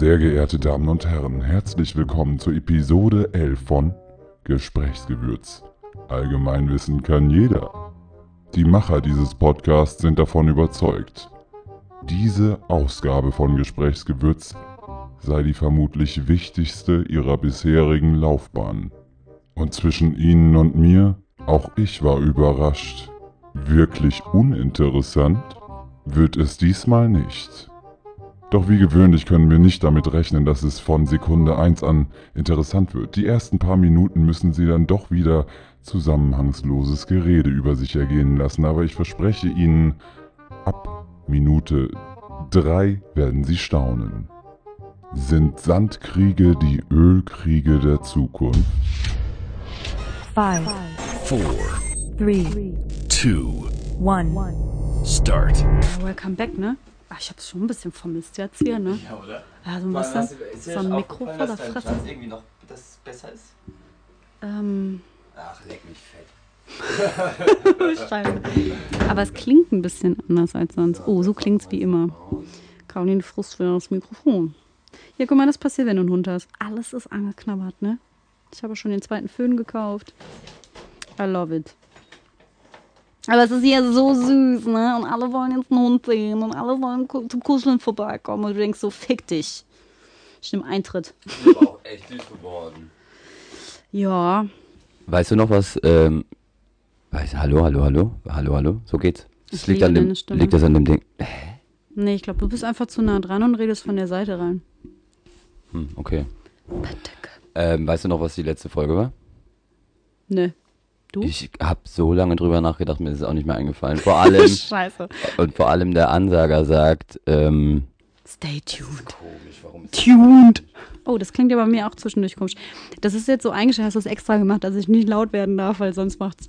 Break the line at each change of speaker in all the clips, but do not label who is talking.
Sehr geehrte Damen und Herren, herzlich willkommen zur Episode 11 von Gesprächsgewürz. Allgemeinwissen kann jeder. Die Macher dieses Podcasts sind davon überzeugt. Diese Ausgabe von Gesprächsgewürz sei die vermutlich wichtigste ihrer bisherigen Laufbahn. Und zwischen ihnen und mir, auch ich war überrascht. Wirklich uninteressant wird es diesmal nicht. Doch wie gewöhnlich können wir nicht damit rechnen, dass es von Sekunde 1 an interessant wird. Die ersten paar Minuten müssen sie dann doch wieder zusammenhangsloses Gerede über sich ergehen lassen, aber ich verspreche Ihnen, ab Minute 3 werden Sie staunen. Sind Sandkriege die Ölkriege der Zukunft?
Five,
four,
three,
two,
one.
start.
Ja, welcome back, ne? Ach, ich hab's schon ein bisschen vermisst jetzt hier, ne?
Ja, oder?
Ja, so ein
Vor allem,
bisschen.
hast du- ist dir
So ein
das
Mikro vor
dass
der Fresse.
Schwanz irgendwie noch das besser ist?
Ähm,
Ach, leck mich fett.
Scheiße. Aber es klingt ein bisschen anders als sonst. Oh, so klingt's wie immer. Caroline Frust für das Mikrofon. Ja, guck mal, das passiert, wenn du einen Hund hast. Alles ist angeknabbert, ne? Ich habe schon den zweiten Föhn gekauft. I love it. Aber es ist hier so süß, ne? Und alle wollen jetzt einen Hund sehen und alle wollen zum Kuscheln vorbeikommen. Und du denkst so, fick dich. Ich nehme Eintritt.
Ich bin aber auch echt süß geworden.
Ja,
Weißt du noch was? Ähm, weiß, hallo, hallo, hallo, hallo, hallo. So geht's. Das
Ich
liegt an dem, liegt das an dem Ding.
nee, ich glaube, du bist einfach zu nah dran und redest von der Seite rein.
Hm, okay. Ähm, weißt du noch, was die letzte Folge war?
Ne. Du?
Ich habe so lange drüber nachgedacht, mir ist es auch nicht mehr eingefallen. Vor allem
Scheiße.
und vor allem der Ansager sagt, ähm,
Stay tuned.
Komisch, warum ist
Tuned. Oh, das klingt ja bei mir auch zwischendurch komisch. Das ist jetzt so eingestellt, hast du es extra gemacht, dass ich nicht laut werden darf, weil sonst macht's.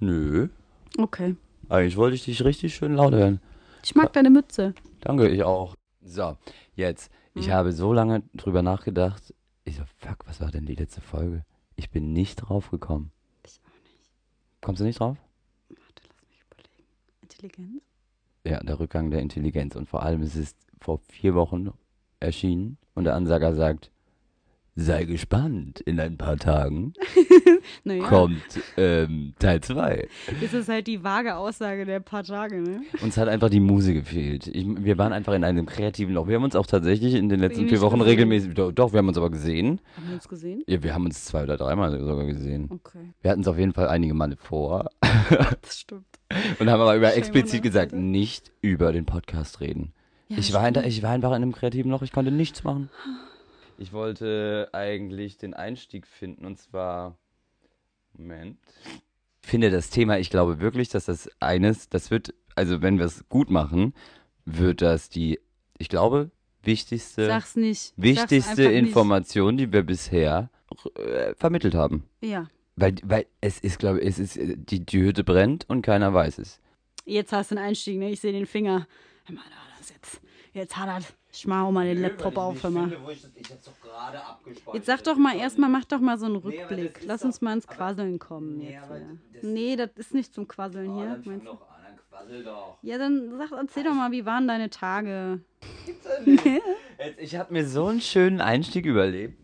nö,
Okay.
eigentlich wollte ich dich richtig schön laut hören.
Ich mag deine Mütze.
Danke, ich auch. So, jetzt. Ich
Mhm.
habe so lange drüber nachgedacht. Ich so, fuck, was war denn die letzte Folge? Ich bin nicht drauf gekommen.
Ich auch nicht.
Kommst du nicht drauf?
Warte, lass mich überlegen. Intelligenz?
Ja, der Rückgang der Intelligenz. Und vor allem es ist vor vier Wochen erschienen und der Ansager sagt, sei gespannt, in ein paar Tagen
Naja,
kommt ähm, Teil 2.
das ist halt die vage Aussage der paar Tage, ne?
Uns hat einfach die Muse gefehlt. Ich, wir waren einfach in einem kreativen Loch. Wir haben uns auch tatsächlich in den letzten vier Wochen
gesehen.
regelmäßig, doch, doch, wir haben uns aber gesehen.
Haben wir uns gesehen?
Ja, wir haben uns zwei oder dreimal sogar gesehen.
Okay,
Wir hatten es auf jeden Fall einige Male vor
das stimmt.
und haben aber über explizit gesagt,
Alter.
nicht über den Podcast reden.
Ja,
ich, war in, ich war einfach in einem kreativen Loch, ich konnte nichts machen. Ich wollte eigentlich den Einstieg finden und zwar. Moment. Ich finde das Thema, ich glaube wirklich, dass das eines, das wird, also wenn wir es gut machen, wird das die, ich glaube, wichtigste,
Sag's nicht. Sag's
wichtigste
nicht.
Information, die wir bisher äh, vermittelt haben.
Ja.
Weil, weil es ist, glaube ich, es ist, die, die Hütte brennt und keiner weiß es.
Jetzt hast du einen Einstieg, ne? Ich sehe den Finger. Hör mal, das jetzt. Jetzt hat er. Ich mach auch mal den Laptop auf,
abgespeichert.
Jetzt sag doch mal erstmal, mach doch mal so einen
Nee,
Rückblick.
ist
Lass uns mal ins Quasseln kommen
Nee,
jetzt.
das-
Nee, das ist nicht zum Quasseln
Oh,
hier.
dann doch an, dann quassel doch.
Ja, dann sag, erzähl doch mal, wie waren deine Tage?
Jetzt, ich habe mir so einen schönen Einstieg überlebt.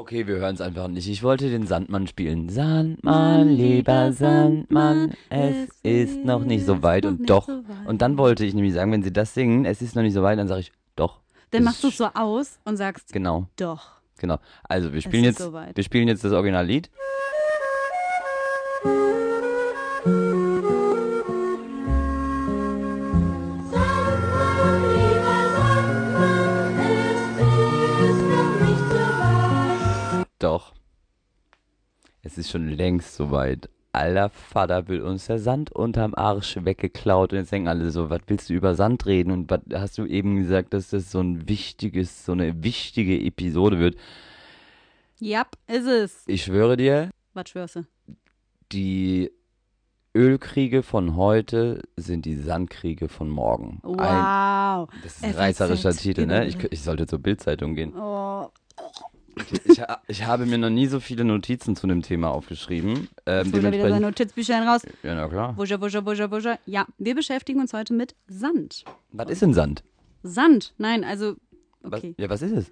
Okay, wir hören es einfach nicht. Ich wollte den Sandmann spielen. Sandmann, lieber Sandmann, es ist noch nicht so weit und doch.
so weit.
Und dann wollte ich nämlich sagen, wenn sie das singen, es ist noch nicht so weit, dann sage ich doch.
Dann machst du es so aus und sagst,
Genau,
doch.
genau. Also wir spielen jetzt,
soweit.
wir spielen jetzt das Originallied. Es ist schon längst soweit. Alter Vater will uns der Sand unterm Arsch weggeklaut. Und jetzt denken alle so, was willst du über Sand reden? Und was hast du eben gesagt, dass das so ein wichtiges, so eine wichtige Episode wird?
Ja, ist es.
Ich schwöre dir,
Was schwörst du?
die Ölkriege von heute sind die Sandkriege von morgen. Ein,
Wow.
das ist ein reißerischer Titel, ne? Ich, ich sollte zur Bildzeitung gehen.
Oh,
Ich, ha- ich habe mir noch nie so viele Notizen zu dem Thema aufgeschrieben. Ähm,
jetzt er wieder seine Notizbüchlein raus.
ja, na klar.
Wuscher, wuscher, wuscher, wuscher. Ja, wir beschäftigen uns heute mit Sand.
Was ist denn Sand?
Sand. Nein, also,
Was,
okay.
ja, was ist es?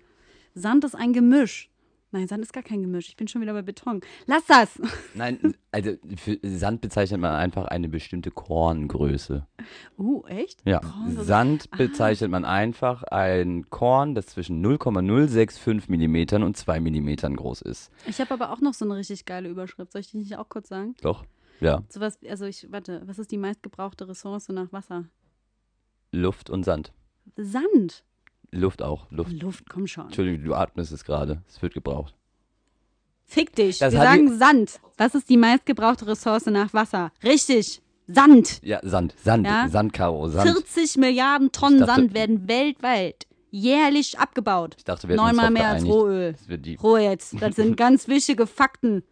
Sand ist ein Gemisch. Nein, Sand ist gar kein Gemisch. Ich bin schon wieder bei Beton. Lass das!
Nein, also für Sand bezeichnet man einfach eine bestimmte Korngröße.
Uh, echt?
Ja,
Korn,
Sand
Ah.
bezeichnet man einfach ein Korn, das zwischen 0,065 Millimetern und 2 Millimetern groß ist.
Ich habe aber auch noch so eine richtig geile Überschrift. Soll ich die nicht auch kurz sagen?
Doch? Ja,
So was, also ich, warte, was ist die meistgebrauchte Ressource nach Wasser?
Luft und Sand.
Sand.
Luft auch. Luft.
Luft, komm schon.
Entschuldigung, du atmest es gerade. Es wird gebraucht.
Fick dich.
Das
Wir
hat
sagen
die-
Sand. Was ist die meistgebrauchte Ressource nach Wasser? Richtig. Sand.
Ja, Sand. Sand.
Ja?
Sandkaro. Sand.
40 Milliarden Tonnen
Ich dachte-
Sand werden weltweit jährlich abgebaut.
Ich dachte, wir hätten uns
Neunmal
drauf
mehr als
geeinigt,
Rohöl.
dass wir die
Ruhe jetzt. Das sind ganz wichtige Fakten.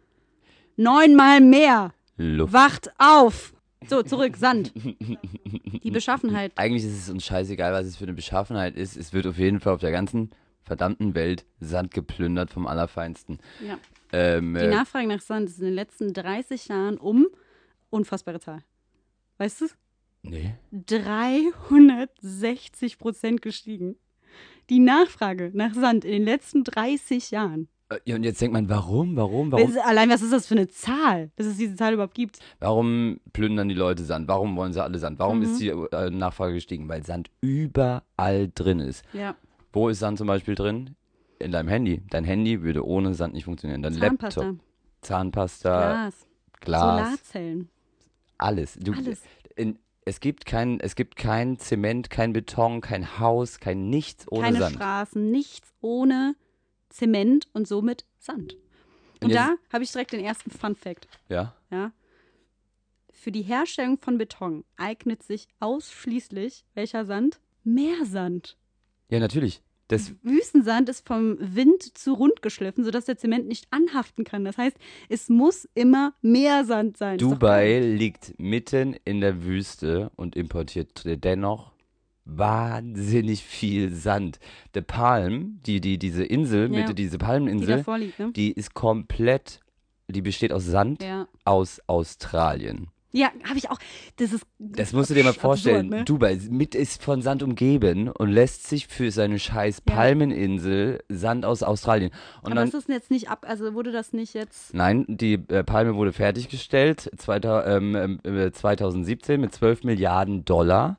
Neunmal mehr.
Luft.
Wacht auf. So, zurück. Sand. Die Beschaffenheit.
Eigentlich ist es uns scheißegal, was es für eine Beschaffenheit ist. Es wird auf jeden Fall auf der ganzen verdammten Welt Sand geplündert vom Allerfeinsten.
Ja.
Ähm,
Die
äh,
Nachfrage nach Sand ist in den letzten 30 Jahren um unfassbare Zahl. Weißt du?
nee.
360 Prozent gestiegen. Die Nachfrage nach Sand in den letzten 30 Jahren.
Äh, Ja, und jetzt denkt man, warum, warum, warum,
Allein was ist das für eine Zahl, dass es diese Zahl überhaupt gibt?
warum plündern die Leute Sand? Warum wollen sie alle Sand? Warum
Mhm.
ist die äh, Nachfrage gestiegen? Weil Sand überall drin ist.
Ja.
Wo ist Sand zum Beispiel drin? In deinem Handy. Dein Handy würde ohne Sand nicht funktionieren. Dein
Zahnpasta,
Laptop, Zahnpasta,
Glas,
Glas,
Solarzellen.
alles. Du,
Alles.
In, es gibt kein, es gibt kein Zement, kein Beton, kein Haus, kein nichts ohne
Keine
Sand.
Straßen, nichts ohne Zement und somit Sand. Und, da habe ich direkt den ersten Fun Fact.
Ja.
Ja. Für die Herstellung von Beton eignet sich ausschließlich welcher Sand? Meersand.
Ja, natürlich. Das,
Wüstensand ist vom Wind zu rund geschliffen, sodass der Zement nicht anhaften kann. Das heißt, es muss immer Meersand sein.
Dubai liegt mitten in der Wüste und importiert dennoch wahnsinnig viel Sand. Der Palm, die, die, diese Insel,
Ja.
mit diese
Die
Palmeninsel,
davor liegt, ne?
die ist komplett, die besteht aus Sand
Ja.
aus Australien.
Ja, habe ich auch. Das ist.
Das musst du dir mal
absurd,
vorstellen.
ne?
Dubai mit ist von Sand umgeben und lässt sich für seine scheiß
Ja.
Palmeninsel Sand aus Australien. Und
Aber
dann
ist das jetzt nicht ab. Also wurde das nicht jetzt.
Nein, die äh, Palme wurde fertiggestellt 2000, ähm, äh, 2017 mit 12 Milliarden Dollar.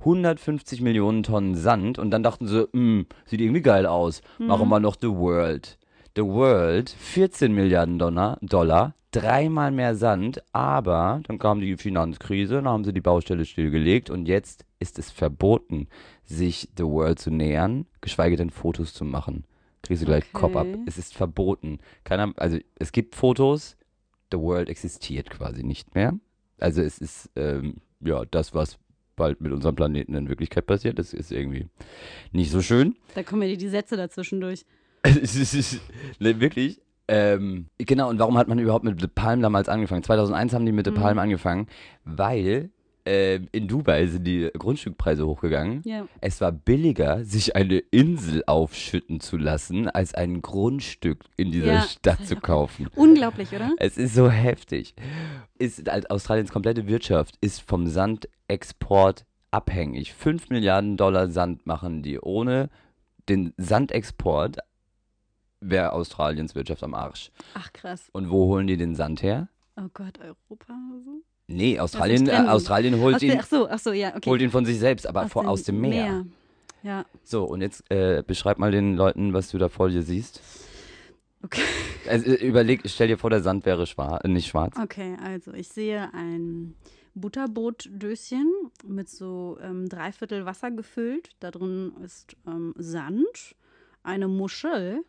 150 Millionen Tonnen Sand und dann dachten sie, "Hm, sieht irgendwie geil aus. Machen wir noch The World. The World, 14 Milliarden Dollar, Dollar, dreimal mehr Sand, aber dann kam die Finanzkrise, dann haben sie die Baustelle stillgelegt und jetzt ist es verboten, sich The World zu nähern, geschweige denn Fotos zu machen. Kriegst du gleich
Okay.
Kopf ab. Es ist verboten. Keiner, also es gibt Fotos, The World existiert quasi nicht mehr. Also es ist ähm, ja das, was bald mit unserem Planeten in Wirklichkeit passiert. Das ist irgendwie nicht so schön.
Da kommen ja die Sätze dazwischen durch.
Es ist, es ist ne, wirklich. Ähm, genau, und warum hat man überhaupt mit The Palm damals angefangen? 2001 haben die mit The
Mhm.
Palm angefangen, weil ähm, in Dubai sind die Grundstückpreise hochgegangen.
Ja.
Es war billiger, sich eine Insel aufschütten zu lassen, als ein Grundstück in dieser
Ja,
Stadt zu kaufen.
Unglaublich, oder?
Es ist so heftig. Ist, halt Australiens komplette Wirtschaft ist vom Sandexport abhängig. 5 Milliarden Dollar Sand machen die. Ohne den Sandexport wäre Australiens Wirtschaft am Arsch.
Ach krass.
Und wo holen die den Sand her?
Oh Gott, Europa oder so?
Nee, Australien, äh. Australien holt,
Aus der,
ihn,
ach so, ach so, ja, okay.
holt ihn von sich selbst, aber vor, aus dem Meer.
Ja,
So, und jetzt äh, beschreib mal den Leuten, was du da vor dir siehst.
okay.
Also, äh, überleg, stell dir vor, der Sand wäre schwarz, nicht schwarz.
Okay, also ich sehe ein Butterbrotdöschen mit so ähm, dreiviertel Wasser gefüllt. Da drin ist ähm, Sand, eine Muschel,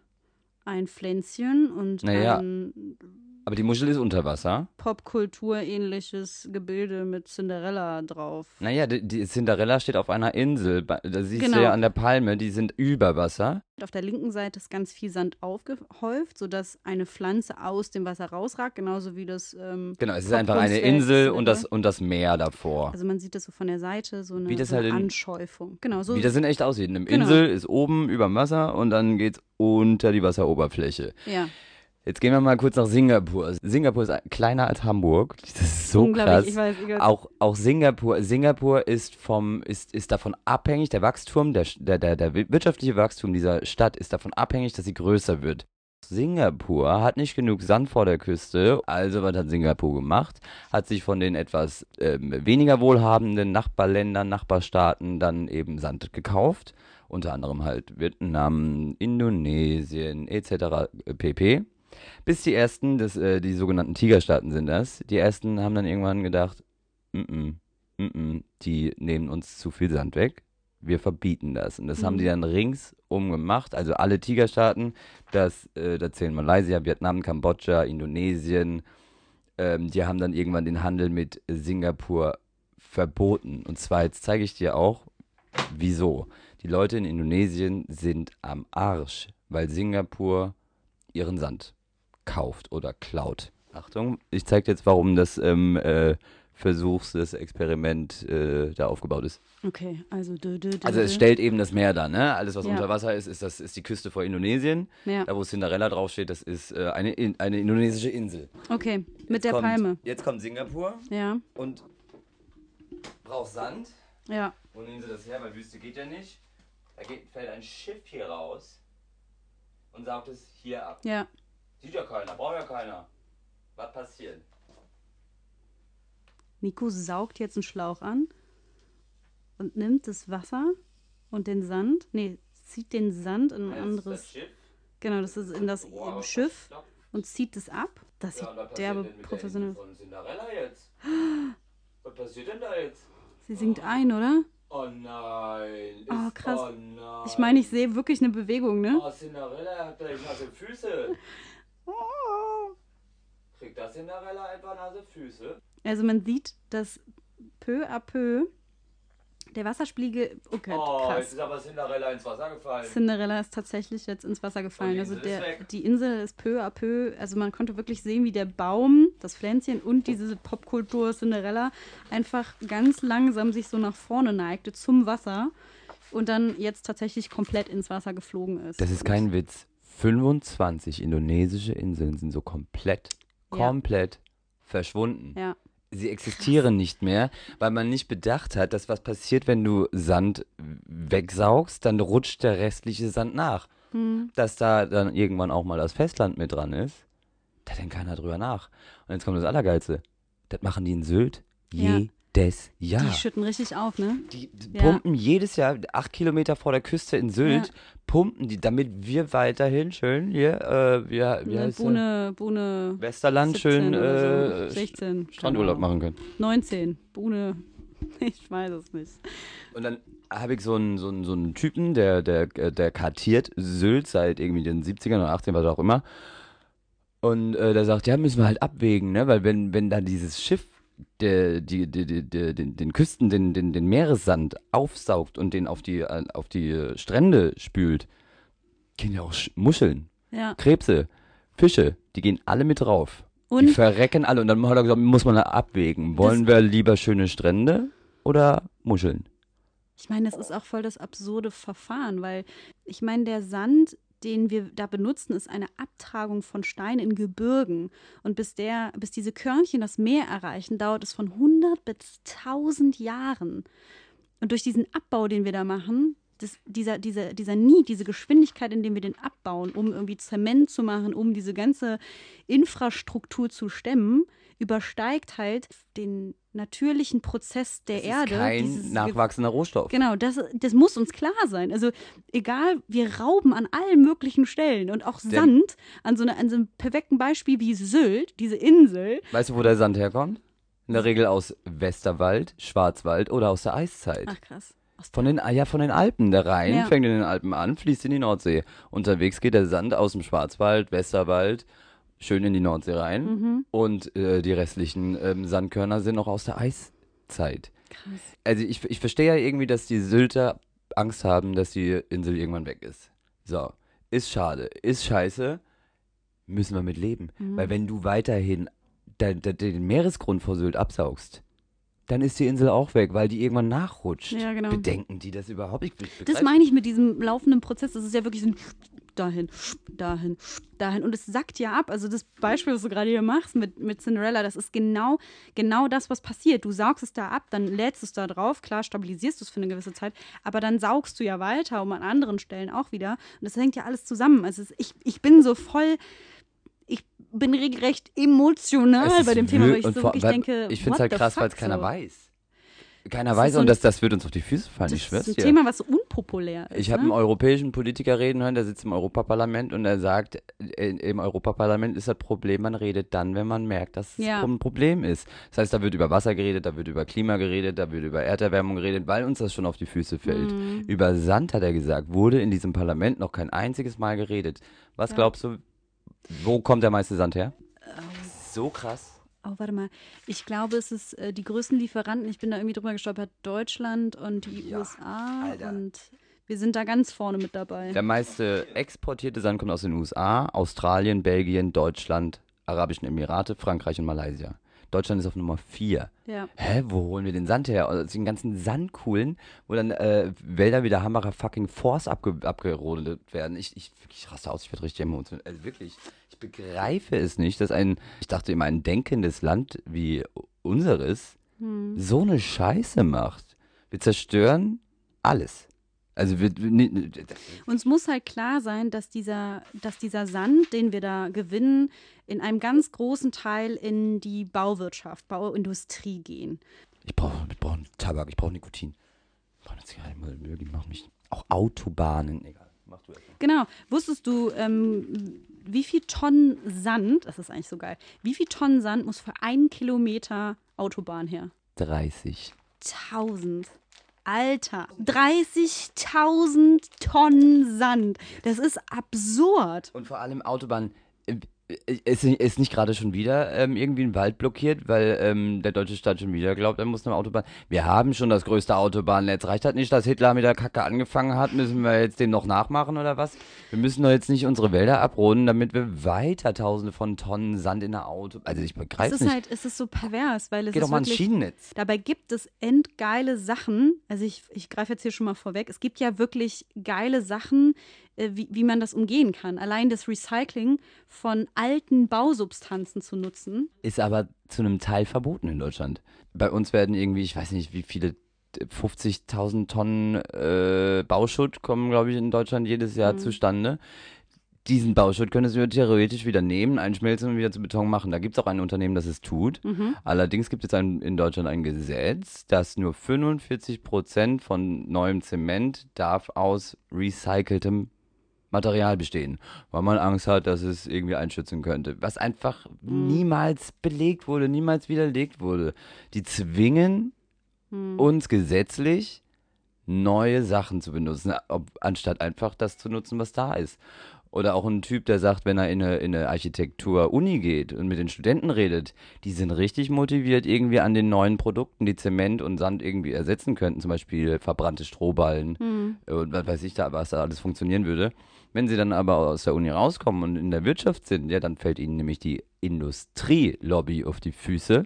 ein Pflänzchen und
Naja.
ein
Aber die Muschel ist unter Wasser.
Popkultur-ähnliches Gebilde mit Cinderella drauf.
Naja, die, die Cinderella steht auf einer Insel. Da siehst
Genau.
du ja an der Palme, die sind über Wasser.
Auf der linken Seite ist ganz viel Sand aufgehäuft, sodass eine Pflanze aus dem Wasser rausragt, genauso wie das. Ähm,
Genau, es ist einfach eine Insel und das, und das Meer davor.
Also man sieht das so von der Seite, so eine,
Wie das
so eine
halt in-
Anschäufung. Genau, so
Wie das in echt aussieht. Eine
Genau.
Insel ist oben über dem Wasser und dann geht's unter die Wasseroberfläche.
ja.
Jetzt gehen wir mal kurz nach Singapur. Singapur ist ein- kleiner als Hamburg. Das ist so
Unglaublich,
krass.
ich weiß, ich.
Auch, auch Singapur, Singapur ist vom, ist, ist davon abhängig, der Wachstum, der, der, der, der wirtschaftliche Wachstum dieser Stadt ist davon abhängig, dass sie größer wird. Singapur hat nicht genug Sand vor der Küste, also was hat Singapur gemacht? Hat sich von den etwas ähm, weniger wohlhabenden Nachbarländern, Nachbarstaaten dann eben Sand gekauft, unter anderem halt Vietnam, Indonesien etc. pp. Bis die ersten, das, äh, die sogenannten Tigerstaaten sind das, die ersten haben dann irgendwann gedacht, mm -mm, mm die nehmen uns zu viel Sand weg, wir verbieten das. Und das haben die dann ringsum gemacht, also alle Tigerstaaten, das, äh, da zählen Malaysia, Vietnam, Kambodscha, Indonesien, ähm, die haben dann irgendwann den Handel mit Singapur verboten. Und zwar, jetzt zeige ich dir auch, wieso. Die Leute in Indonesien sind am Arsch, weil Singapur ihren Sand kauft oder klaut. Achtung, ich zeige dir jetzt, warum das ähm, äh, Versuchs, das Experiment äh, da aufgebaut ist.
Okay, also dö, dö, dö,
Also es stellt eben das Meer da, ne? Alles, was
Ja.
unter Wasser ist, ist, das, ist die Küste vor Indonesien.
Ja.
Da, wo Cinderella draufsteht, das ist äh, eine, in, eine indonesische Insel.
Okay, mit
Jetzt
der
kommt,
Palme.
Jetzt kommt Singapur
Ja,
und braucht Sand.
ja.
Wo nehmen sie das her? Weil Wüste geht ja nicht. Da geht, fällt ein Schiff hier raus und saugt es hier ab.
Ja,
Sieht ja keiner, braucht ja keiner. Was passiert?
Nico saugt jetzt einen Schlauch an und nimmt das Wasser und den Sand, nee, zieht den Sand in ein
Das ist
anderes,
das Schiff.
genau, das ist in das im Schiff
verstopft.
und zieht es ab. Das
Ja,
sieht derbe
der
professionell.
Jetzt? Was passiert denn da jetzt?
Sie singt ein, oder?
Oh nein.
Oh, krass.
Oh nein.
Ich meine, ich sehe wirklich eine Bewegung, ne?
Oh, Cinderella hat gleich nasse Füße. Kriegt das Cinderella einfach nasse Füße?
Also man sieht, dass peu à peu der Wasserspiegel, okay,
Oh, jetzt
krass.
ist aber Cinderella ins Wasser gefallen.
Cinderella ist tatsächlich jetzt ins Wasser gefallen.
die
Also
Insel ist
der,
weg.
die Insel ist peu à peu, also man konnte wirklich sehen, wie der Baum, das Pflänzchen und diese Popkultur Cinderella einfach ganz langsam sich so nach vorne neigte zum Wasser und dann jetzt tatsächlich komplett ins Wasser geflogen ist.
Das ist kein Witz. 25 indonesische Inseln sind so komplett,
Ja.
komplett verschwunden.
Ja,
Sie existieren nicht mehr, weil man nicht bedacht hat, dass was passiert, wenn du Sand wegsaugst, dann rutscht der restliche Sand nach.
Hm.
Dass da dann irgendwann auch mal das Festland mit dran ist, da denkt keiner drüber nach. Und jetzt kommt das Allergeilste. Das machen die in Sylt
Ja.
Jedes Jahr.
die schütten richtig auf, ne?
Die,
Ja.
pumpen jedes Jahr, acht Kilometer vor der Küste in Sylt,
Ja.
pumpen die, damit wir weiterhin schön hier, äh, wie, wie heißt?
Bohne, Bohne
Westerland
17
schön
oder so.
äh,
16.
Strandurlaub machen können.
19. Bohne, ich weiß es nicht.
Und dann habe ich so einen, so einen, so einen Typen, der, der, der kartiert Sylt seit irgendwie den 70ern oder 80ern, was auch immer. Und äh, der sagt, ja, müssen wir halt abwägen, ne? Weil wenn, wenn da dieses Schiff die, die, die, die, den, den Küsten, den, den, den Meeressand aufsaugt und den auf die, äh, auf die Strände spült, gehen ja auch Sch- Muscheln,
Ja.
Krebse, Fische, die gehen alle mit drauf. Die
Und
verrecken alle. Und dann hat er gesagt, muss man da abwägen. Wollen wir lieber schöne Strände oder Muscheln?
Ich meine, das ist auch voll das absurde Verfahren, weil ich meine, der Sand, den wir da benutzen, ist eine Abtragung von Stein in Gebirgen. Und bis, der, bis diese Körnchen das Meer erreichen, dauert es von 100 bis 1000 Jahren. Und durch diesen Abbau, den wir da machen, das, dieser, dieser, dieser Need, diese Geschwindigkeit, in dem wir den abbauen, um irgendwie Zement zu machen, um diese ganze Infrastruktur zu stemmen, übersteigt halt den natürlichen Prozess der
Das
Erde.
ist kein
dieses
nachwachsender Rohstoff.
Genau, das, das muss uns klar sein. Also egal, wir rauben an allen möglichen Stellen und auch
Der-
Sand an so, einer, an so einem perfekten Beispiel wie Sylt, diese Insel.
Weißt du, wo der Sand herkommt? In der Regel aus Westerwald, Schwarzwald oder aus der Eiszeit.
Ach krass.
Von den, ah ja, von den Alpen. Der Rhein
Ja.
fängt in den Alpen an, fließt in die Nordsee. Unterwegs geht der Sand aus dem Schwarzwald, Westerwald, schön in die Nordsee rein.
Mhm.
Und äh, die restlichen ähm, Sandkörner sind noch aus der Eiszeit.
krass.
Also ich, ich verstehe ja irgendwie, dass die Sylter Angst haben, dass die Insel irgendwann weg ist. So, ist schade, ist scheiße, müssen wir mit leben.
Mhm.
Weil wenn du weiterhin de, de, den Meeresgrund vor Sylt absaugst, dann ist die Insel auch weg, weil die irgendwann nachrutscht.
Ja, genau.
Bedenken die das überhaupt? Ich, ich
Das meine ich mit diesem laufenden Prozess. Das ist ja wirklich so ein dahin, dahin, dahin. Und es sackt ja ab. Also das Beispiel, was du gerade hier machst mit, mit Cinderella, das ist genau, genau das, was passiert. Du saugst es da ab, dann lädst es da drauf, klar, stabilisierst du es für eine gewisse Zeit, aber dann saugst du ja weiter, um an anderen Stellen auch wieder. Und das hängt ja alles zusammen. Also ich, ich bin so voll. Ich bin regelrecht emotional bei dem Thema, weil ich so wirklich denke,
Ich finde es halt krass, weil es keiner
so.
weiß. Keiner
Das
weiß
so
und das, das wird uns auf die Füße fallen, ich
Das
schwör's
ist ein. Thema, was so unpopulär ist.
Ich habe einen
ne?
europäischen Politiker reden hören, der sitzt im Europaparlament und er sagt, äh, im Europaparlament ist das Problem, man redet dann, wenn man merkt, dass es
Ja.
ein Problem ist. Das heißt, da wird über Wasser geredet, da wird über Klima geredet, da wird über Erderwärmung geredet, weil uns das schon auf die Füße fällt.
Mhm.
Über Sand, hat er gesagt, wurde in diesem Parlament noch kein einziges Mal geredet. Was
Ja.
glaubst du, wo kommt der meiste Sand her? So krass.
Oh, warte mal. Ich glaube, es ist äh, die größten Lieferanten. Ich bin da irgendwie drüber gestolpert. Deutschland und die
Ja,
USA.
Alter.
Und wir sind da ganz vorne mit dabei.
Der meiste exportierte Sand kommt aus den USA, Australien, Belgien, Deutschland, Arabischen Emirate, Frankreich und Malaysia. Deutschland ist auf Nummer 4.
Ja.
Hä, wo holen wir den Sand her? Aus den ganzen Sandkuhlen, wo dann äh, Wälder wie der Hammerer fucking Force abge abgerodet werden. Ich, ich, ich raste aus, ich werde richtig emotional. Also wirklich, ich begreife es nicht, dass ein, ich dachte immer, ein denkendes Land wie unseres
Hm.
so eine Scheiße macht. Wir zerstören alles. Also wir,
Uns muss halt klar sein, dass dieser, dass dieser Sand, den wir da gewinnen, in einem ganz großen Teil in die Bauwirtschaft, Bauindustrie gehen.
ich brauche ich brauch Tabak, ich brauche Nikotin. Ich brauche eine Zigarette, Mögi macht mich. Auch Autobahnen, egal.
Genau. Wusstest du, ähm, wie viel Tonnen Sand, das ist eigentlich so geil, wie viel Tonnen Sand muss für einen Kilometer Autobahn her?
30.
1000. Alter, 30.000 Tonnen Sand. Das ist absurd.
Und vor allem Autobahn. Äh, Ist, ist nicht gerade schon wieder ähm, irgendwie ein Wald blockiert, weil ähm, der deutsche Staat schon wieder glaubt, er muss eine Autobahn. Wir haben schon das größte Autobahnnetz. Reicht das nicht, dass Hitler mit der Kacke angefangen hat? Müssen wir jetzt dem noch nachmachen oder was? Wir müssen doch jetzt nicht unsere Wälder abroden, damit wir weiter Tausende von Tonnen Sand in der Auto. Also ich
Es
begreife
ist
nicht.
halt, es ist so pervers, weil es
Geh
ist
doch mal
wirklich,
Schienennetz.
Dabei gibt es endgeile Sachen. Also ich, ich greife jetzt hier schon mal vorweg. Es gibt ja wirklich geile Sachen, äh, wie, wie man das umgehen kann. Allein das Recycling von alten Bausubstanzen zu nutzen.
Ist aber zu einem Teil verboten in Deutschland. Bei uns werden irgendwie, ich weiß nicht, wie viele 50.000 Tonnen äh, Bauschutt kommen, glaube ich, in Deutschland jedes Jahr
Mhm.
zustande. Diesen Bauschutt könntest du theoretisch wieder nehmen, einschmelzen und wieder zu Beton machen. Da gibt es auch ein Unternehmen, das es tut.
Mhm.
Allerdings gibt es ein, in Deutschland ein Gesetz, dass nur 45 Prozent von neuem Zement darf aus recyceltem Material bestehen, weil man Angst hat, dass es irgendwie einschützen könnte. Was einfach niemals belegt wurde, niemals widerlegt wurde. Die zwingen
Hm.
uns gesetzlich neue Sachen zu benutzen, ob, anstatt einfach das zu nutzen, was da ist. Oder auch ein Typ, der sagt, wenn er in eine, in eine Architektur-Uni geht und mit den Studenten redet, die sind richtig motiviert irgendwie an den neuen Produkten, die Zement und Sand irgendwie ersetzen könnten, zum Beispiel verbrannte Strohballen
Hm.
und was weiß ich da, was da alles funktionieren würde. Wenn sie dann aber aus der Uni rauskommen und in der Wirtschaft sind, ja, dann fällt ihnen nämlich die Industrielobby auf die Füße,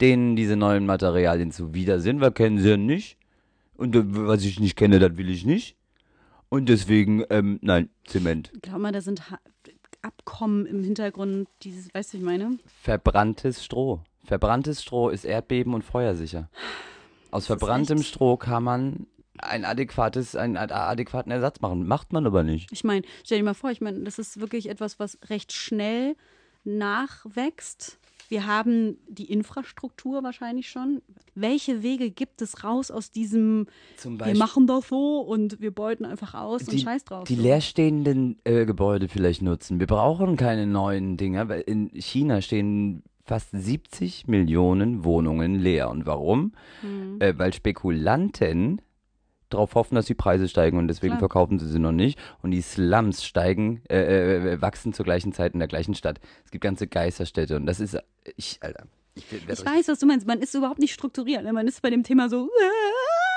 denen diese neuen Materialien zuwider sind, weil kennen sie ja nicht. Und was ich nicht kenne, das will ich nicht. Und deswegen, ähm, nein, Zement.
Glaub mal, da sind ha Abkommen im Hintergrund, dieses, weißt du, ich meine?
Verbranntes Stroh. Verbranntes Stroh ist erdbeben- und feuersicher. Aus verbranntem Stroh kann man ein adäquates, einen ad- adäquaten Ersatz machen. Macht man aber nicht.
Ich meine, stell dir mal vor, ich meine, das ist wirklich etwas, was recht schnell nachwächst. Wir haben die Infrastruktur wahrscheinlich schon. Welche Wege gibt es raus aus diesem,
Zum
wir machen das so und wir beuten einfach aus und
die,
scheiß drauf.
die
so.
leerstehenden äh, Gebäude vielleicht nutzen. Wir brauchen keine neuen Dinger, weil in China stehen fast 70 Millionen Wohnungen leer. Und warum?
Hm.
Äh, weil Spekulanten darauf hoffen, dass die Preise steigen und deswegen
Klar.
verkaufen sie sie noch nicht. Und die Slums steigen, äh, äh, wachsen zur gleichen Zeit in der gleichen Stadt. Es gibt ganze Geisterstädte und das ist, äh, ich, Alter. Ich,
Ich weiß, was du meinst. Man ist überhaupt nicht strukturiert. ne? Man ist bei dem Thema so,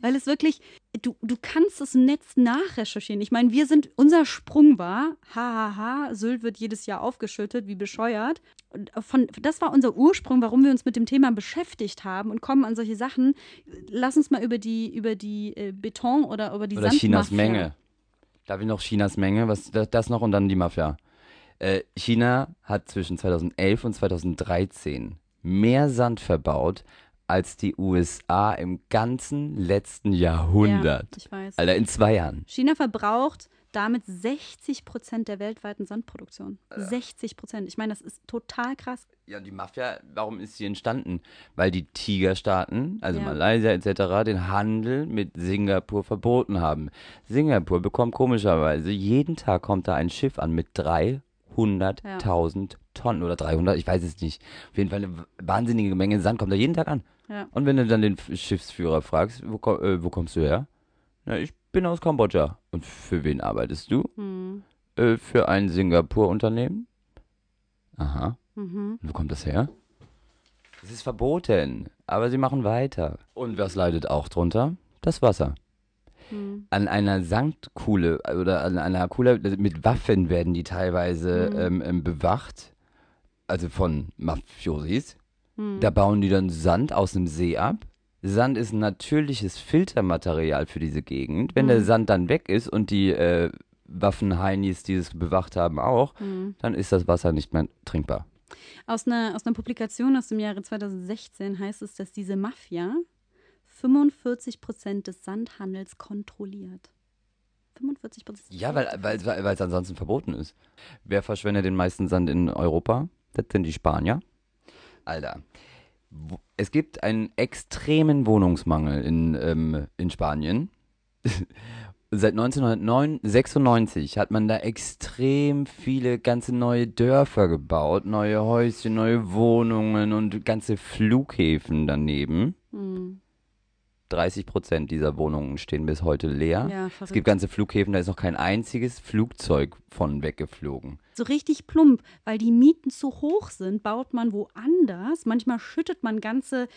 weil es wirklich, du, du kannst das Netz nachrecherchieren. Ich meine, wir sind, unser Sprung war, hahaha, Sylt wird jedes Jahr aufgeschüttet, wie bescheuert. Und von, das war unser Ursprung, warum wir uns mit dem Thema beschäftigt haben und kommen an solche Sachen. Lass uns mal über die, über die äh, Beton oder über die
Oder Chinas Menge. Darf ich noch Chinas Menge? Was das, das noch und dann die Mafia. Äh, China hat zwischen 2011 und 2013 mehr Sand verbaut als die USA im ganzen letzten Jahrhundert.
Ja, ich weiß.
Alter, in zwei Jahren.
China verbraucht damit 60 Prozent der weltweiten Sandproduktion. 60 Prozent. Ich meine, das ist total krass.
Ja, die Mafia, warum ist sie entstanden? Weil die Tigerstaaten, also
Ja.
Malaysia etc., den Handel mit Singapur verboten haben. Singapur bekommt komischerweise, jeden Tag kommt da ein Schiff an mit 300.000 Tonnen oder 300, ich weiß es nicht. Auf jeden Fall eine wahnsinnige Menge Sand kommt da jeden Tag an.
Ja.
Und wenn du dann den Schiffsführer fragst, wo, ko- äh, wo kommst du her? Na, ich bin aus Kambodscha. Und für wen arbeitest du?
Hm.
Äh, für ein Singapur-Unternehmen? Aha.
Mhm.
Und wo kommt das her? Es ist verboten, aber sie machen weiter. Und was leidet auch drunter? Das Wasser.
Hm.
An einer Sandkuhle oder an einer Kuhle mit Waffen werden die teilweise
Mhm.
ähm, bewacht. Also von Mafiosis.
Hm.
Da bauen die dann Sand aus dem See ab. Sand ist ein natürliches Filtermaterial für diese Gegend. Wenn der
Mhm.
Sand dann weg ist und die äh, Waffenheinis, die es bewacht haben, auch,
Hm.
dann ist das Wasser nicht mehr trinkbar.
Aus einer, aus einer Publikation aus dem Jahre 2016 heißt es, dass diese Mafia 45 Prozent des Sandhandels kontrolliert. 45 Prozent.
Ja, weil weil weil es ansonsten verboten ist. Wer verschwendet den meisten Sand in Europa? Das sind die Spanier. Alter. Es gibt einen extremen Wohnungsmangel in, ähm, in Spanien. Seit 1996 hat man da extrem viele ganze neue Dörfer gebaut, neue Häuschen, neue Wohnungen und ganze Flughäfen daneben.
Hm.
30 Prozent dieser Wohnungen stehen bis heute leer.
Ja,
Es gibt ganze Flughäfen, da ist noch kein einziges Flugzeug von weggeflogen.
So richtig plump, weil die Mieten zu hoch sind, baut man woanders. Manchmal schüttet man ganze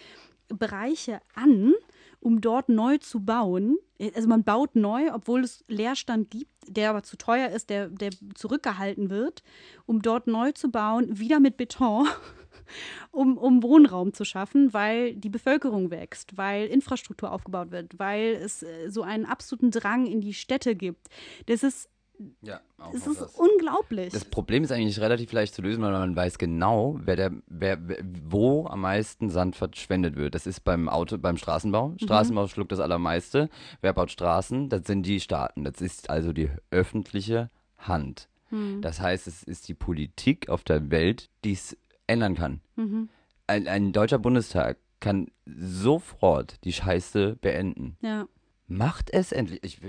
Bereiche an, um dort neu zu bauen. Also man baut neu, obwohl es Leerstand gibt, der aber zu teuer ist, der, der zurückgehalten wird, um dort neu zu bauen, wieder mit Beton, um, um Wohnraum zu schaffen, weil die Bevölkerung wächst, weil Infrastruktur aufgebaut wird, weil es äh, so einen absoluten Drang in die Städte gibt. Das ist,
Ja, auch
das ist unglaublich.
Das Problem ist eigentlich relativ leicht zu lösen, weil man weiß genau, wer der, wer, wo am meisten Sand verschwendet wird. Das ist beim Auto, beim Straßenbau.
Mhm.
Straßenbau schluckt das allermeiste. Wer baut Straßen? Das sind die Staaten. Das ist also die öffentliche Hand.
Hm.
Das heißt, es ist die Politik auf der Welt, die es ändern kann.
Mhm.
Ein, ein deutscher Bundestag kann sofort die Scheiße beenden.
Ja.
Macht es endlich. Ich,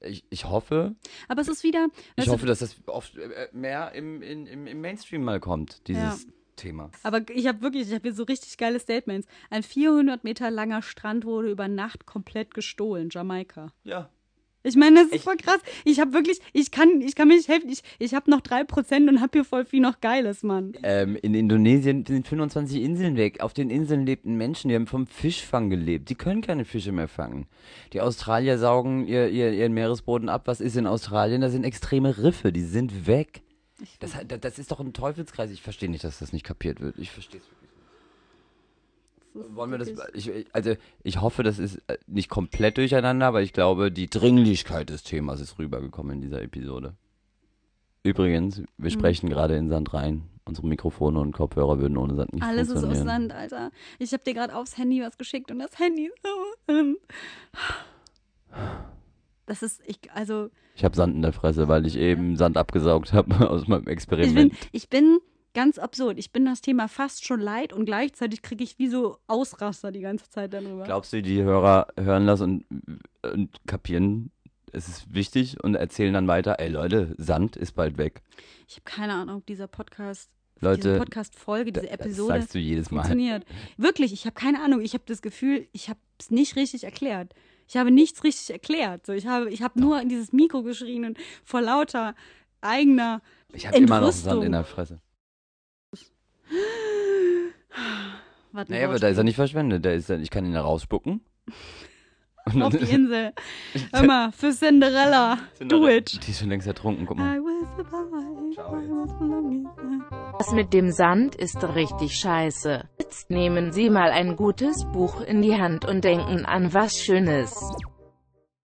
ich, ich hoffe,
Aber es ist wieder.
ich
du,
hoffe, dass das oft äh, mehr im, im, im Mainstream mal kommt, dieses Thema.
Aber ich habe wirklich, ich habe hier so richtig geile Statements. Ein 400 Meter langer Strand wurde über Nacht komplett gestohlen, Jamaika.
Ja.
Ich meine, das ist
Ich-
voll krass. Ich habe wirklich, ich kann, ich kann mir nicht helfen. Ich, ich habe noch 3% und habe hier voll viel noch Geiles, Mann.
Ähm, in Indonesien sind 25 Inseln weg. Auf den Inseln lebten Menschen, die haben vom Fischfang gelebt. Die können keine Fische mehr fangen. Die Australier saugen ihr, ihr, ihren Meeresboden ab. Was ist in Australien? Da sind extreme Riffe, die sind weg. Das, das ist doch ein Teufelskreis. Ich verstehe nicht, dass das nicht kapiert wird. Ich verstehe es wirklich. Wollen wir das, ich, also ich hoffe, das ist äh, nicht komplett durcheinander, aber ich glaube, die Dringlichkeit des Themas ist rübergekommen in dieser Episode. Übrigens, wir sprechen gerade in Sand rein. Unsere Mikrofone und Kopfhörer würden ohne Sand nicht
Alles ist aus
funktionieren.
Sand, Alter. Ich habe dir gerade aufs Handy was geschickt und das Handy ist so. ähm, Das ist, ich, also,
Ich habe Sand in der Fresse, weil ich eben Sand abgesaugt habe aus meinem
ich bin,
Experiment.
ich bin ganz absurd. Ich bin das Thema fast schon leid und gleichzeitig kriege ich wie so Ausraster die ganze Zeit darüber.
Glaubst du, die Hörer hören das und, und kapieren, es ist wichtig und erzählen dann weiter, ey Leute, Sand ist bald weg.
Ich habe keine Ahnung, ob dieser Podcast,
Leute,
diese Podcast-Folge, diese
Das
Episode
sagst du jedes Mal.
funktioniert. Wirklich, ich habe keine Ahnung. Ich habe das Gefühl, ich habe es nicht richtig erklärt. Ich habe nichts richtig erklärt. So, ich habe, ich habe nur in dieses Mikro geschrien und vor lauter eigener.
Ich habe immer noch Sand in der Fresse.
Warte,
Naja, aber da ist er nicht verschwendet. Da ist er, ich kann ihn da rausspucken. Und
Auf die Insel. Hör mal, für Cinderella. Do it.
Die ist schon längst ertrunken, guck mal.
Das mit dem Sand ist richtig scheiße. Jetzt nehmen Sie mal ein gutes Buch in die Hand und denken an was Schönes.